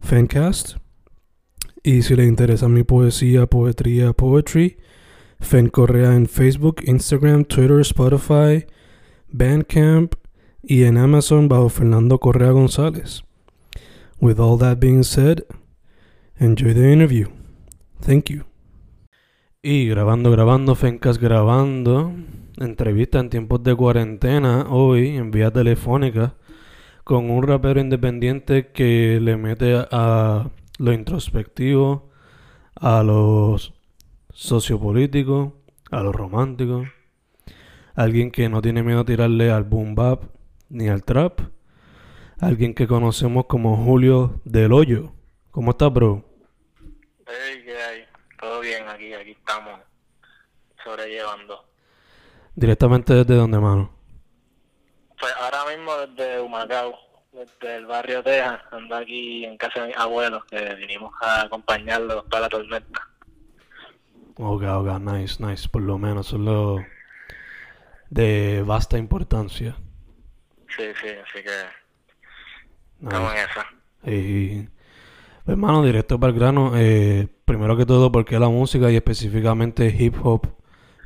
Fancast. Y si le interesa mi poesía, poetría, poetry, Fen Correa en Facebook, Instagram, Twitter, Spotify, Bandcamp y en Amazon bajo Fernando Correa González. With all that being said, enjoy the interview. Thank you. Y grabando, grabando, Fencas grabando. Entrevista en tiempos de cuarentena hoy en vía telefónica con un rapero independiente que le mete a lo introspectivo, a los sociopolíticos, a lo romántico. Alguien que no tiene miedo a tirarle al boom bap ni al trap. Alguien que conocemos como Julio del Hoyo. ¿Cómo estás, bro? Hey, ¿qué hay? Todo bien aquí, aquí estamos sobrellevando. Directamente desde donde, mano. Pues ahora mismo desde Humacao, desde el barrio Texas, ando aquí en casa de mis abuelos, que vinimos a acompañarlos para la tormenta. Ok, ok, nice, nice. Por lo menos son lo de vasta importancia. Sí, sí, así que estamos en esa. Y, hermano, directo para el grano. eh, primero que todo, ¿por qué la música y específicamente hip hop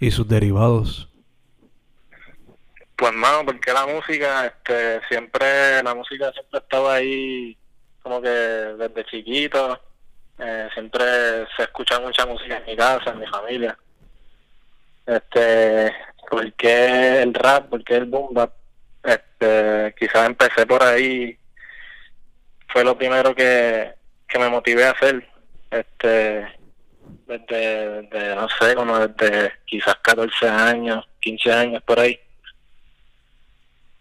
y sus derivados? Pues mano, porque la música, este, siempre, la música siempre estaba ahí, como que desde chiquito, eh, siempre se escucha mucha música en mi casa, en mi familia. Este, porque el rap, porque el boom bap, este, quizás empecé por ahí, fue lo primero que, que me motivé a hacer, este, desde, desde, no sé, como desde quizás 14 años, 15 años por ahí.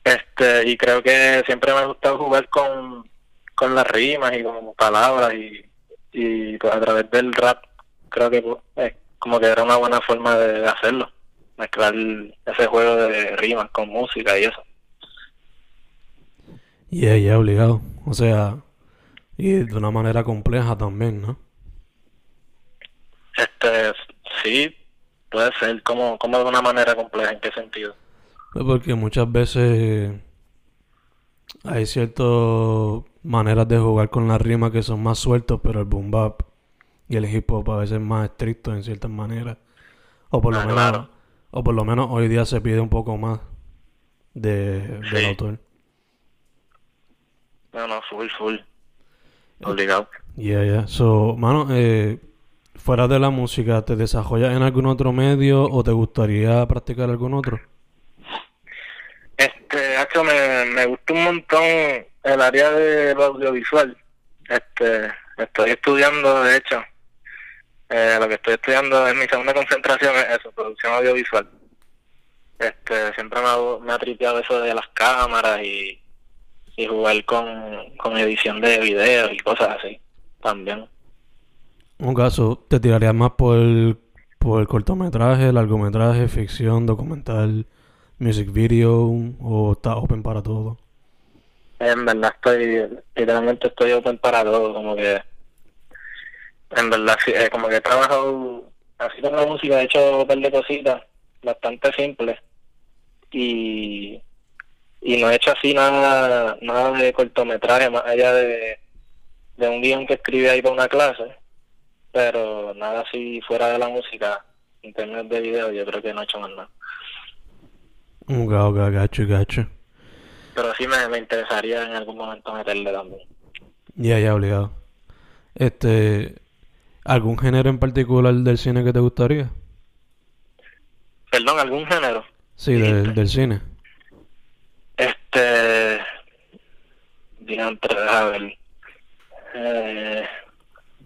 Este, y creo que siempre me ha gustado jugar con, con las rimas y con palabras y, y pues a través del rap creo que pues, es como que era una buena forma de, hacerlo, mezclar ese juego de rimas con música y eso. Yeah, yeah, obligado. O sea, y de una manera compleja también, ¿no? Este, sí, puede ser, como, como de una manera compleja, ¿en qué sentido? Pues porque muchas veces hay ciertas maneras de jugar con las rimas que son más sueltos, pero el boom bap y el hip hop a veces es más estricto en ciertas maneras. O por lo Ah, menos, claro. o por lo menos hoy día se pide un poco más de, del Sí. autor. No, no, full, full, obligado. Yeah, yeah. So, mano, eh, fuera de la música, ¿te desarrollas en algún otro medio o te gustaría practicar algún otro? Este, me, me gusta un montón el área de lo audiovisual. Este, estoy estudiando, de hecho, eh, lo que estoy estudiando en mi segunda concentración es eso, producción audiovisual. Este, siempre me ha, me ha tripeado eso de las cámaras y, y jugar con, con edición de videos y cosas así, también. Un caso, ¿te tirarías más por, por cortometraje, largometraje, ficción, documental, music video o estás open para todo? En verdad estoy, literalmente estoy open para todo, como que, en verdad, eh, como que he trabajado así con la música, he hecho un par de cositas bastante simples y, y no he hecho así nada, nada de cortometraje más allá de, de un guion que escribí ahí para una clase, pero nada así fuera de la música, en términos de video, yo creo que no he hecho más nada. Ok, ok, gacho, gacho. Pero sí me, me interesaría en algún momento meterle también. Ya, ya, obligado. Este, ¿algún género en particular del cine que te gustaría? Perdón, ¿algún género? Sí, del, del cine. Este. Diantre, a ver. Eh,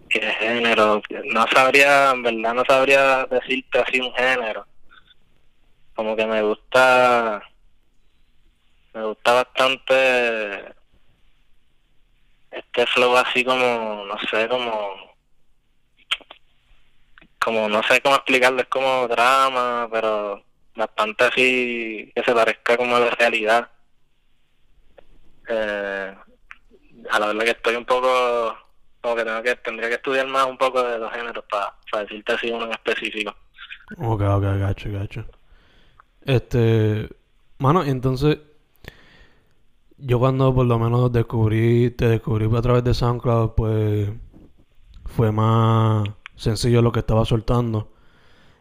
¿Qué género? No sabría, en verdad, no sabría decirte así un género. Como que me gusta. Me gusta bastante. Este flow así como, no sé, como. Como, no sé cómo explicarlo, es como drama, pero bastante así que se parezca como a la realidad. Eh, a la verdad que estoy un poco como que tengo que tendría que estudiar más un poco de los géneros para decirte así uno en específico. Ok, ok, gacho, gacho. Este, mano, entonces yo cuando por lo menos descubrí, te descubrí a través de SoundCloud, pues fue más sencillo lo que estaba soltando.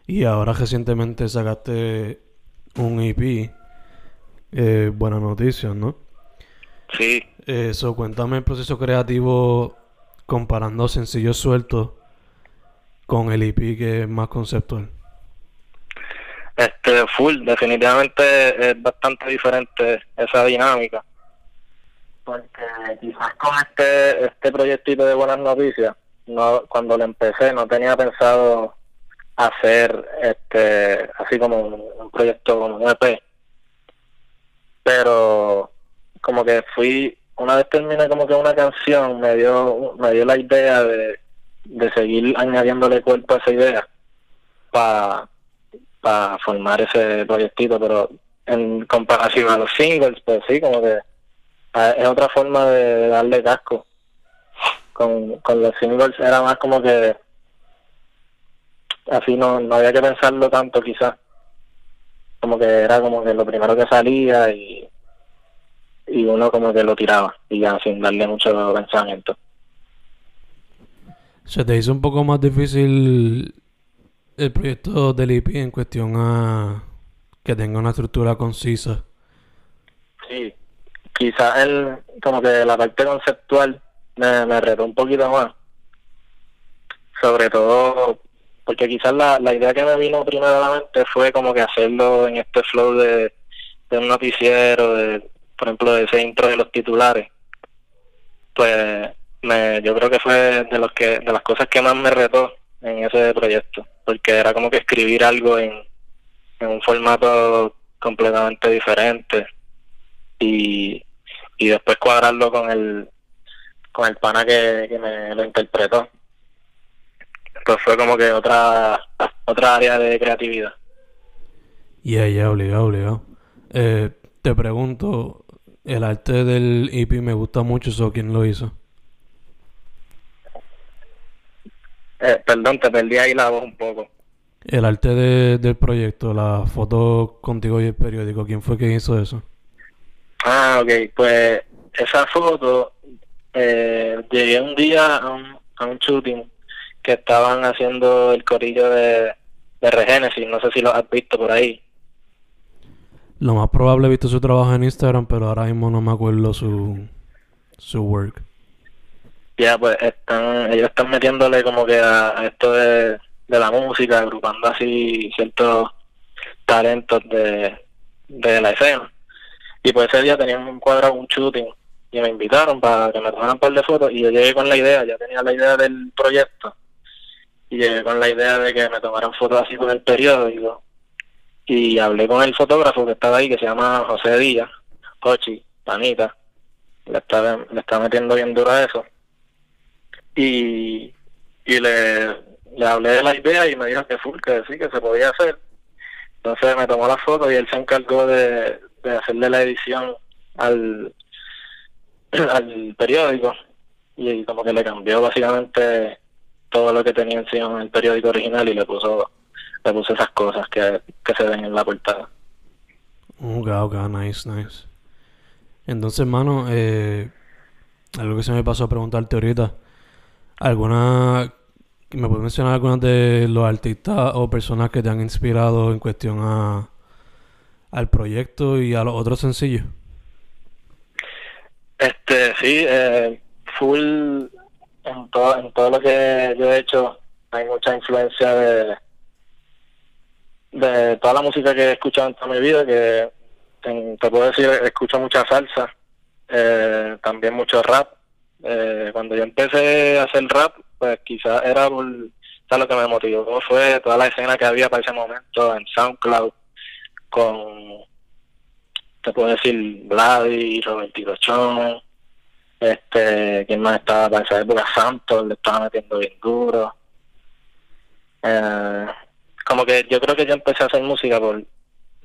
Y ahora recientemente sacaste un EP. Eh, buenas noticias, ¿no? Sí. Eso, cuéntame el proceso creativo comparando sencillos sueltos con el EP que es más conceptual. Este, full, definitivamente es bastante diferente esa dinámica. Porque quizás con este, este proyectito de Buenas Noticias, no, cuando lo empecé no tenía pensado hacer este así como un, proyecto como un EP. Pero como que fui, una vez terminé como que una canción, me dio, me dio la idea de, de seguir añadiéndole cuerpo a esa idea para para formar ese proyectito, pero en comparación a los singles, pues sí, como que es otra forma de, darle casco. Con, con los singles era más como que así no, no había que pensarlo tanto quizás. Como que era como que lo primero que salía y, y uno como que lo tiraba y ya sin darle mucho pensamiento. ¿Se te hizo un poco más difícil el proyecto del IP en cuestión a que tenga una estructura concisa. Sí, quizás el, como que la parte conceptual me, me retó un poquito más. Sobre todo porque quizás la, la idea que me vino primero a la mente fue como que hacerlo en este flow de, de un noticiero, de, por ejemplo, de ese intro de los titulares. Pues me, yo creo que fue de los que de las cosas que más me retó en ese proyecto, porque era como que escribir algo en, en un formato completamente diferente y, y después cuadrarlo con el con el pana que, que me lo interpretó. Pues fue como que otra otra área de creatividad. Y yeah, ya, obligado, obligado. Eh, te pregunto, el arte del EP me gusta mucho, ¿so quién lo hizo? Eh, perdón, te perdí ahí la voz un poco. El arte de, del proyecto, la foto contigo y el periódico, ¿quién fue que hizo eso? Ah, ok, pues esa foto, eh, llegué un día a un, a un shooting que estaban haciendo el corillo de, de Regenesis, no sé si lo has visto por ahí. Lo más probable he visto su trabajo en Instagram, pero ahora mismo no me acuerdo su, su work ya pues están ellos están metiéndole como que a, esto de, de, la música agrupando así ciertos talentos de, de la escena. Y pues ese día tenían un cuadro un shooting y me invitaron para que me tomaran un par de fotos y yo llegué con la idea ya tenía la idea del proyecto y llegué con la idea de que me tomaran fotos así con el periódico y hablé con el fotógrafo que estaba ahí que se llama José Díaz Cochi Panita le está, le está metiendo bien duro a eso y, y le, le hablé de la idea y me dijo que full, que sí, que se podía hacer. Entonces me tomó la foto y él se encargó de, de hacerle la edición al, al periódico y como que le cambió básicamente todo lo que tenía encima en el periódico original y le puso le puso esas cosas que, que se ven en la portada. Ok, ok, nice, nice. Entonces, hermano, eh, algo que se me pasó a preguntarte ahorita. ¿Alguna... ¿Me puedes mencionar algunas de los artistas o personas que te han inspirado en cuestión a, al proyecto y a los otros sencillos? Este, sí, eh, full, en todo, en todo lo que yo he hecho hay mucha influencia de, de toda la música que he escuchado en toda mi vida, que te puedo decir, escucho mucha salsa, eh, también mucho rap. Eh, cuando yo empecé a hacer rap, pues quizás era por, lo que me motivó fue toda la escena que había para ese momento en SoundCloud con, te puedo decir, Vladi, Robertito Chon, este, quien más estaba para esa época, Santos, le estaba metiendo bien duro. Eh, como que yo creo que yo empecé a hacer música por,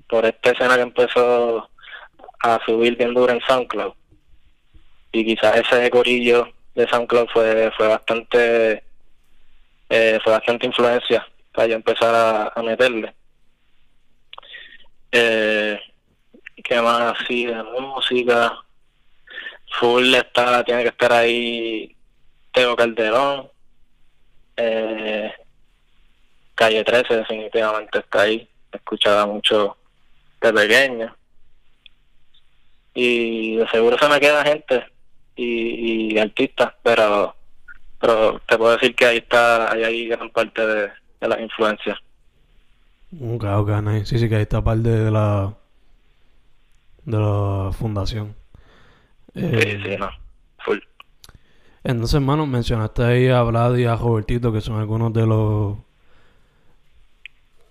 por esta escena que empezó a subir bien duro en SoundCloud. Y quizás ese corillo de SoundCloud fue, fue bastante eh, fue bastante influencia para yo empezar a, meterle. Eh, ¿Qué más así de música? Full está, tiene que estar ahí Teo Calderón. Eh, Calle 13 definitivamente está ahí. Escuchaba mucho de pequeño. Y de seguro se me queda gente y, y artistas, pero pero te puedo decir que ahí está, ahí hay gran parte de, de las influencias. Ok, ok, nice. Sí, sí, que ahí está parte de la de la fundación. sí, eh, sí, no, full. Entonces, hermano, mencionaste ahí a Vlad y a Robertito, que son algunos de los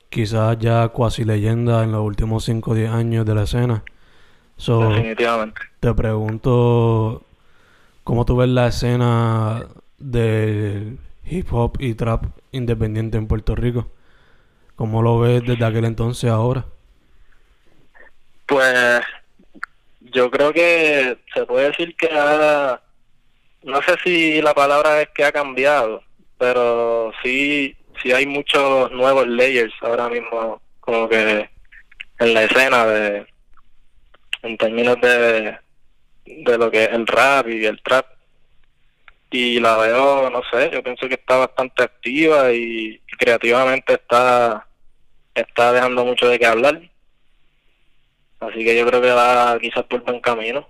quizás ya cuasi leyendas en los últimos 5 o 10 años de la escena. Definitivamente. Te pregunto, ¿cómo tú ves la escena del hip hop y trap independiente en Puerto Rico? ¿Cómo lo ves desde aquel entonces ahora? Pues yo creo que se puede decir que ha, no sé si la palabra es que ha cambiado, pero sí sí hay muchos nuevos layers ahora mismo como que en la escena de en términos de de lo que es el rap y el trap y la veo no sé yo pienso que está bastante activa y, creativamente está está dejando mucho de qué hablar así que yo creo que va quizás por buen camino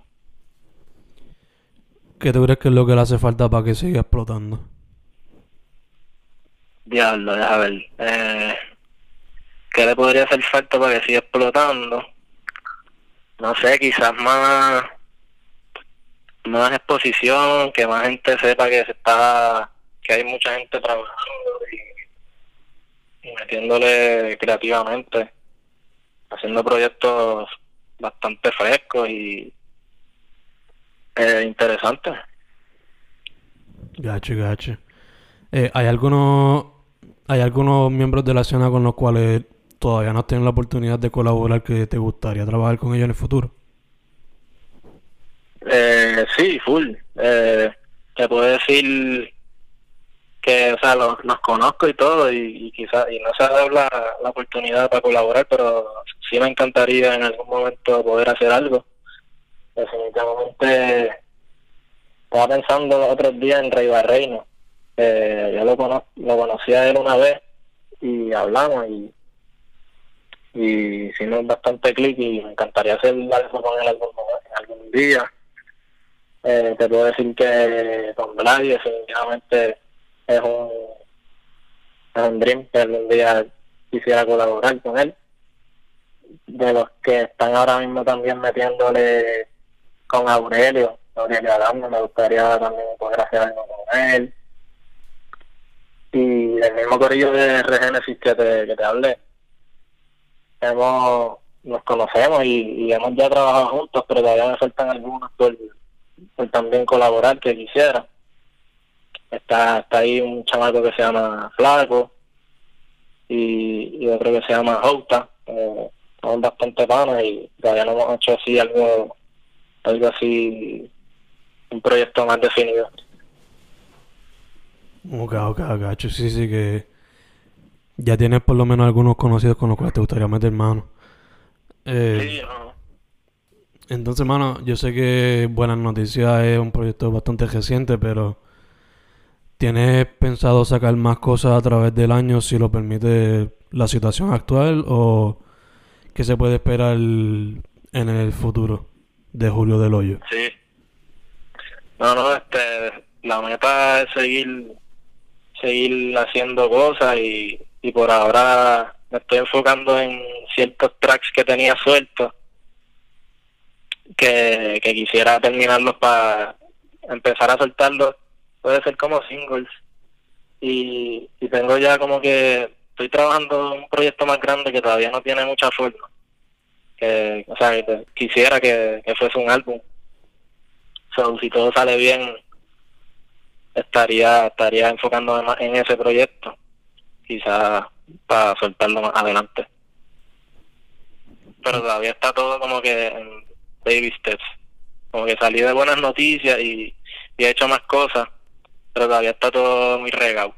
¿Qué tú crees que es lo que le hace falta para que siga explotando? Diablo, a ver. Eh, ¿Qué le podría hacer falta para que siga explotando? No sé, quizás más más exposición, que más gente sepa que se está, que hay mucha gente trabajando y, metiéndole creativamente, haciendo proyectos bastante frescos y eh, interesantes. Gacho, gacho. Eh, ¿Hay algunos hay algunos miembros de la escena con los cuales todavía no tienen la oportunidad de colaborar que te gustaría trabajar con ellos en el futuro? Eh, sí, full. Eh, te puedo decir que, o sea, los, conozco y todo, y, quizás, y no se ha dado la, la oportunidad para colaborar, pero sí me encantaría en algún momento poder hacer algo. Definitivamente, estaba pensando los otros días en Rey Barreino eh, yo lo, cono lo conocí a él una vez y hablamos y, y hicimos bastante clic y me encantaría hacer algo con él algún, algún día. Eh, te puedo decir que con Vlad definitivamente es un, dream que algún día quisiera colaborar con él. De los que están ahora mismo también metiéndole con Aurelio, Aurelio Adamo, me gustaría también poder hacer algo con él. Y el mismo corillo de Regenesis que te, que te hablé, hemos, nos conocemos y, hemos ya trabajado juntos, pero todavía me faltan algunos por, también colaborar que quisiera. Está, está ahí un chamaco que se llama Flaco y, otro que se llama Jouta. Eh, son bastante panos y todavía no hemos hecho así algo, algo así, un proyecto más definido. Ok, ok, ok. Sí, sí, que ya tienes por lo menos algunos conocidos con los cuales te gustaría meter mano. Eh, sí, Entonces, mano, yo sé que Buenas Noticias es un proyecto bastante reciente, pero ¿tienes pensado sacar más cosas a través del año si lo permite la situación actual o qué se puede esperar en el futuro de Julio del Hoyo? Sí. No, no, este la meta es seguir seguir haciendo cosas y, y por ahora me estoy enfocando en ciertos tracks que tenía sueltos que, que quisiera terminarlos para empezar a soltarlos puede ser como singles. Y, y tengo ya como que estoy trabajando un proyecto más grande que todavía no tiene mucha forma que o sea que quisiera que, que fuese un álbum. So, si todo sale bien estaría estaría enfocándome más en ese proyecto quizás para soltarlo más adelante. Pero todavía está todo como que baby steps como que salí de buenas noticias y, y he hecho más cosas pero todavía está todo muy regado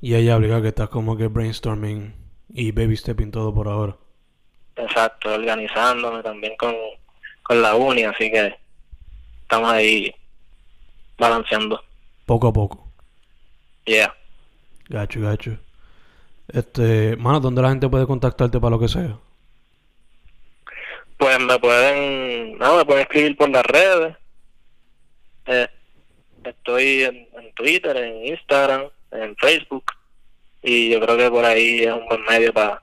Y ella obliga que estás como que brainstorming y baby stepping todo por ahora. exacto organizándome también con, con la uni así que estamos ahí balanceando Poco a poco. yeah Gacho, gacho. Este, mano, ¿dónde la gente puede contactarte para lo que sea? Pues me pueden, no, me pueden escribir por las redes. Eh, estoy en, en Twitter, en Instagram, en Facebook. Y yo creo que por ahí es un buen medio para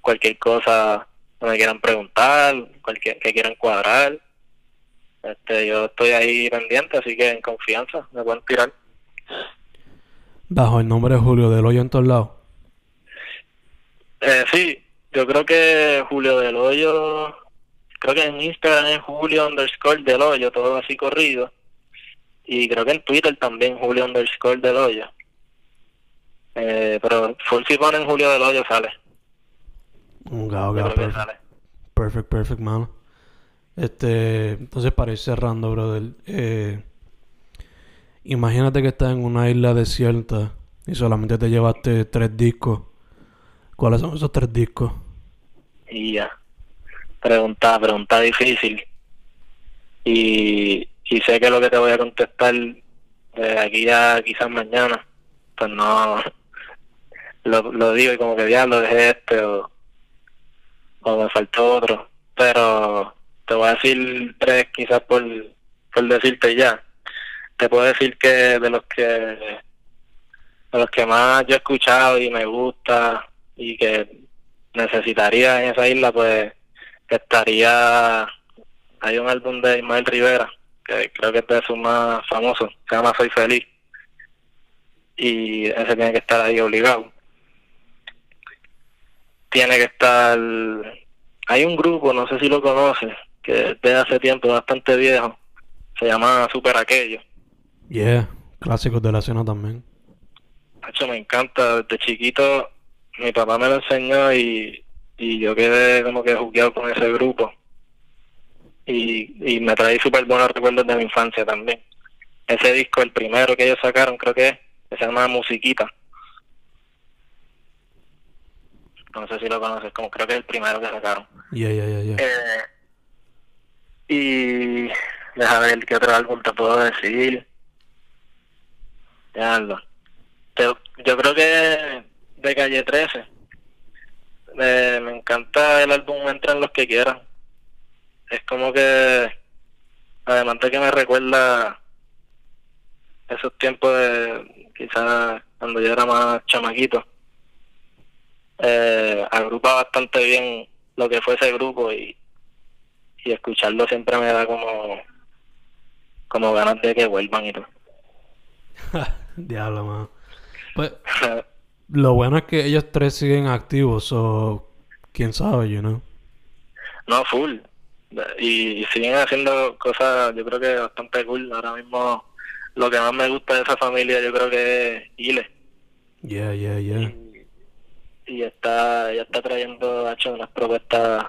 cualquier cosa que me quieran preguntar, cualquier que quieran cuadrar. Este, yo estoy ahí pendiente, así que en confianza me pueden tirar. Bajo el nombre de Julio del Hoyo en todos lados. Eh, sí, yo creo que Julio del Hoyo, creo que en Instagram es Julio underscore del Hoyo, todo así corrido. Y creo que en Twitter también Julio underscore del Hoyo. Eh, pero full si ponen Julio del Hoyo sale. Un gao, creo que perfect. sale. Perfect, perfect, mano. Este, entonces para ir cerrando, brother. Eh, imagínate que estás en una isla desierta y solamente te llevaste tres discos. ¿Cuáles son esos tres discos? Y ya. Pregunta, pregunta difícil. Y, y sé que lo que te voy a contestar de aquí a quizás mañana, pues no lo, lo digo y como que ya lo dejé este o, o me faltó otro. Pero te voy a decir tres quizás por, por decirte ya. Te puedo decir que de los que de los que más yo he escuchado y me gusta y que necesitaría en esa isla, pues estaría. Hay un álbum de Ismael Rivera, que creo que es de sus más famosos, se llama Soy Feliz. Y ese tiene que estar ahí obligado. Tiene que estar. Hay un grupo, no sé si lo conoces, que es de hace tiempo, bastante viejo. Se llama Super Aquello. Yeah, clásicos de la escena también. Hacho, me encanta. Desde chiquito mi papá me lo enseñó y, y yo quedé como que jugueado con ese grupo. Y, y me trae súper buenos recuerdos de mi infancia también. Ese disco, el primero que ellos sacaron, creo que es, que se llama Musiquita. No sé si lo conoces, como creo que es el primero que sacaron. Yeah, yeah, yeah. Eh, y deja ver qué otro álbum te puedo decir. Te- yo creo que de calle 13. Eh, me encanta el álbum Entran los que quieran. Es como que, además de que me recuerda esos tiempos de quizás cuando yo era más chamaquito, eh, agrupa bastante bien lo que fue ese grupo y, y escucharlo siempre me da como como ganas de que vuelvan y todo. Diablo, mano. Pues, lo bueno es que ellos tres siguen activos, o quién sabe, you know. no, full. Y, y siguen haciendo cosas, yo creo que bastante cool. Ahora mismo lo que más me gusta de esa familia yo creo que es Ile. Yeah, yeah, yeah. Y, y está, ya está trayendo, ha hecho unas propuestas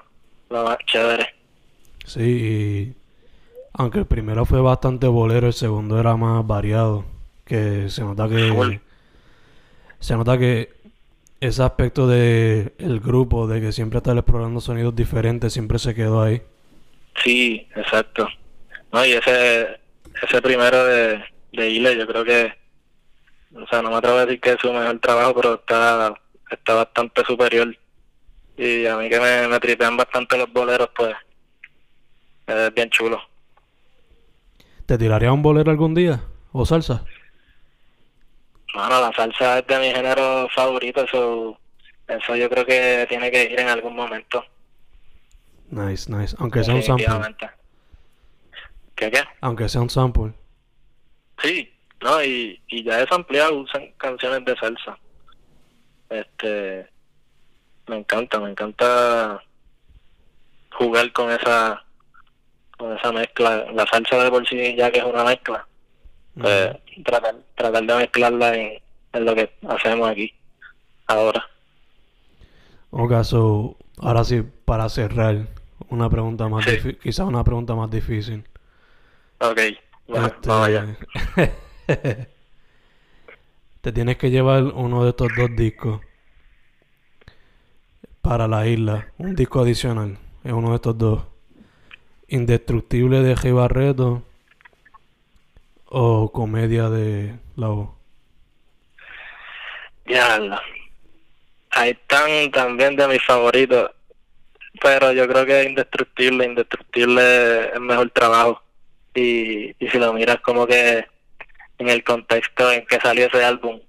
lo más chéveres. Sí, y aunque el primero fue bastante bolero, el segundo era más variado. Que se nota Full. Se nota que ese aspecto de el grupo, de que siempre está explorando sonidos diferentes, siempre se quedó ahí. Sí, exacto. No, y ese, ese primero de, de Ile, yo creo que, o sea, no me atrevo a decir que es su mejor trabajo, pero está, está bastante superior. Y a mí que me, me tripean bastante los boleros, pues, es bien chulo. ¿Te tiraría un bolero algún día? ¿O salsa? Bueno, la salsa es de mi género favorito, eso, eso yo creo que tiene que ir en algún momento. Nice, nice. Aunque sea un sample. ¿Qué qué? Aunque sea un sample. Sí, no, y, y ya es ampliado, usan canciones de salsa. Este, me encanta, me encanta jugar con esa con esa mezcla, la salsa de por sí ya que es una mezcla, pues tratar, tratar de mezclarla en, en lo que hacemos aquí, ahora. Ok, so, ahora sí, para cerrar, una pregunta más Sí. difícil, quizás una pregunta más difícil. Ok, bueno, Este, vamos allá. Te tienes que llevar uno de estos dos discos para la isla, un disco adicional, es uno de estos dos. Indestructible de G. Barreto o Comedia de La Voz. Ya, ahí están también de mis favoritos, pero yo creo que Indestructible, Indestructible es mejor trabajo. Y, y si lo miras como que en el contexto en que salió ese álbum,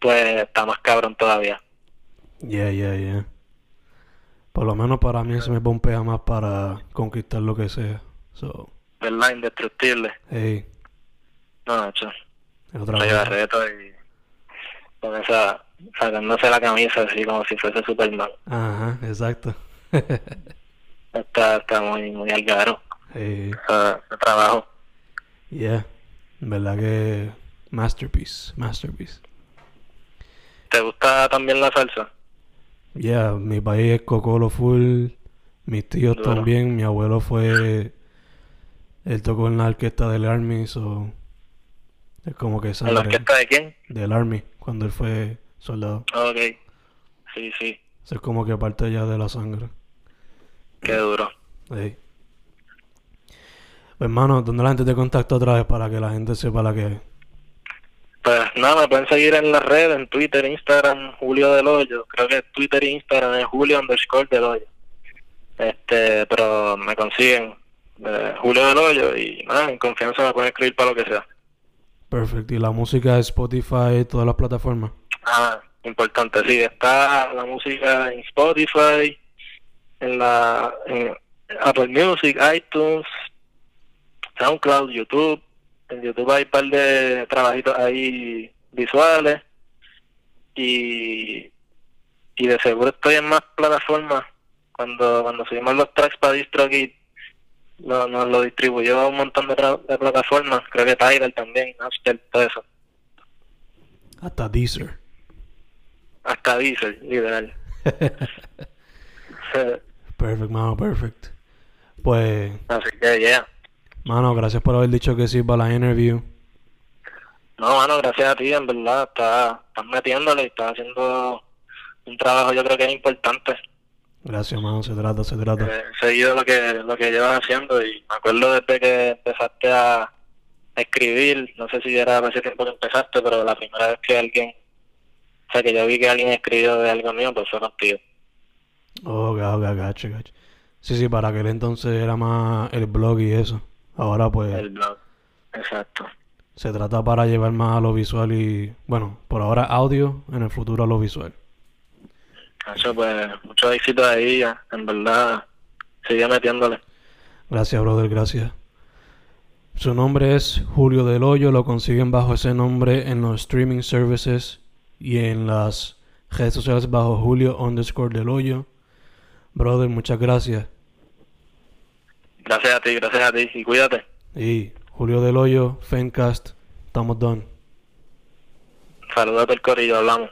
pues está más cabrón todavía. Yeah, yeah, yeah. Por lo menos para mí se me pompea más para conquistar lo que sea. So, ¿Verdad? Indestructible. hey, No, Nacho. otra Rey cosa. Barreto y con esa, sacándose la camisa así como si fuese Superman. Ajá, exacto. Está, está muy, muy al garo, hey, ese, ese trabajo. yeah. Verdad que masterpiece, masterpiece. ¿Te gusta también la salsa? Yeah, mi país es Cocolo full, mis tíos Duro. también, mi abuelo fue, él tocó en la orquesta del Army, so, es como que ¿En la orquesta de quién? del Army, cuando él fue soldado. Ok. Sí, sí. Eso es como que parte ya de la sangre. Qué duro. Ey. Pues, hermano, ¿dónde la gente te contacta otra vez para que la gente sepa la que es? Pues nada, me pueden seguir en las redes, en Twitter, Instagram, Julio del Hoyo. Creo que Twitter e Instagram es Julio underscore del Hoyo. Este, pero me consiguen eh, Julio del Hoyo y nada, en confianza me pueden escribir para lo que sea. Perfecto. Y la música es Spotify, todas las plataformas. Ah, importante, sí, está la música en Spotify, en la en Apple Music, iTunes, SoundCloud, YouTube. En YouTube hay un par de trabajitos ahí visuales y, y de seguro estoy en más plataformas. Cuando cuando subimos los tracks para DistroKid no, nos lo distribuyó a un montón de, plataformas. Creo que Tidal también, Napster, todo eso. Hasta Deezer. Hasta Diesel, literal. Perfect, mano, perfect. Pues, Así que, yeah. mano, gracias por haber dicho que sí para la interview. No, mano, gracias a ti, en verdad. Estás, estás metiéndole y estás haciendo un trabajo, yo creo que es importante. Gracias, mano, se trata, se trata. He seguido lo que, lo que llevas haciendo y me acuerdo desde que empezaste a, a escribir, no sé si era hace tiempo que empezaste, pero la primera vez que alguien, o sea, que yo vi que alguien escribió de algo mío, pues fue contigo. Oh, ok, gacho, gacho. Sí, sí, para aquel entonces era más el blog y eso. Ahora pues El blog. Exacto. se trata para llevar más a lo visual y, bueno, por ahora audio, en el futuro a lo visual. Eso, pues, mucho éxito ahí, ya, en verdad. Sigue metiéndole. Gracias, brother, gracias. Su nombre es Julio Del Hoyo, lo consiguen bajo ese nombre en los streaming services y en las redes sociales bajo Julio underscore Del Hoyo. Brother, muchas gracias. Gracias a ti, gracias a ti. Y cuídate. Y Julio Del Hoyo, Fencast, estamos done. Saludos al corillo, hablamos.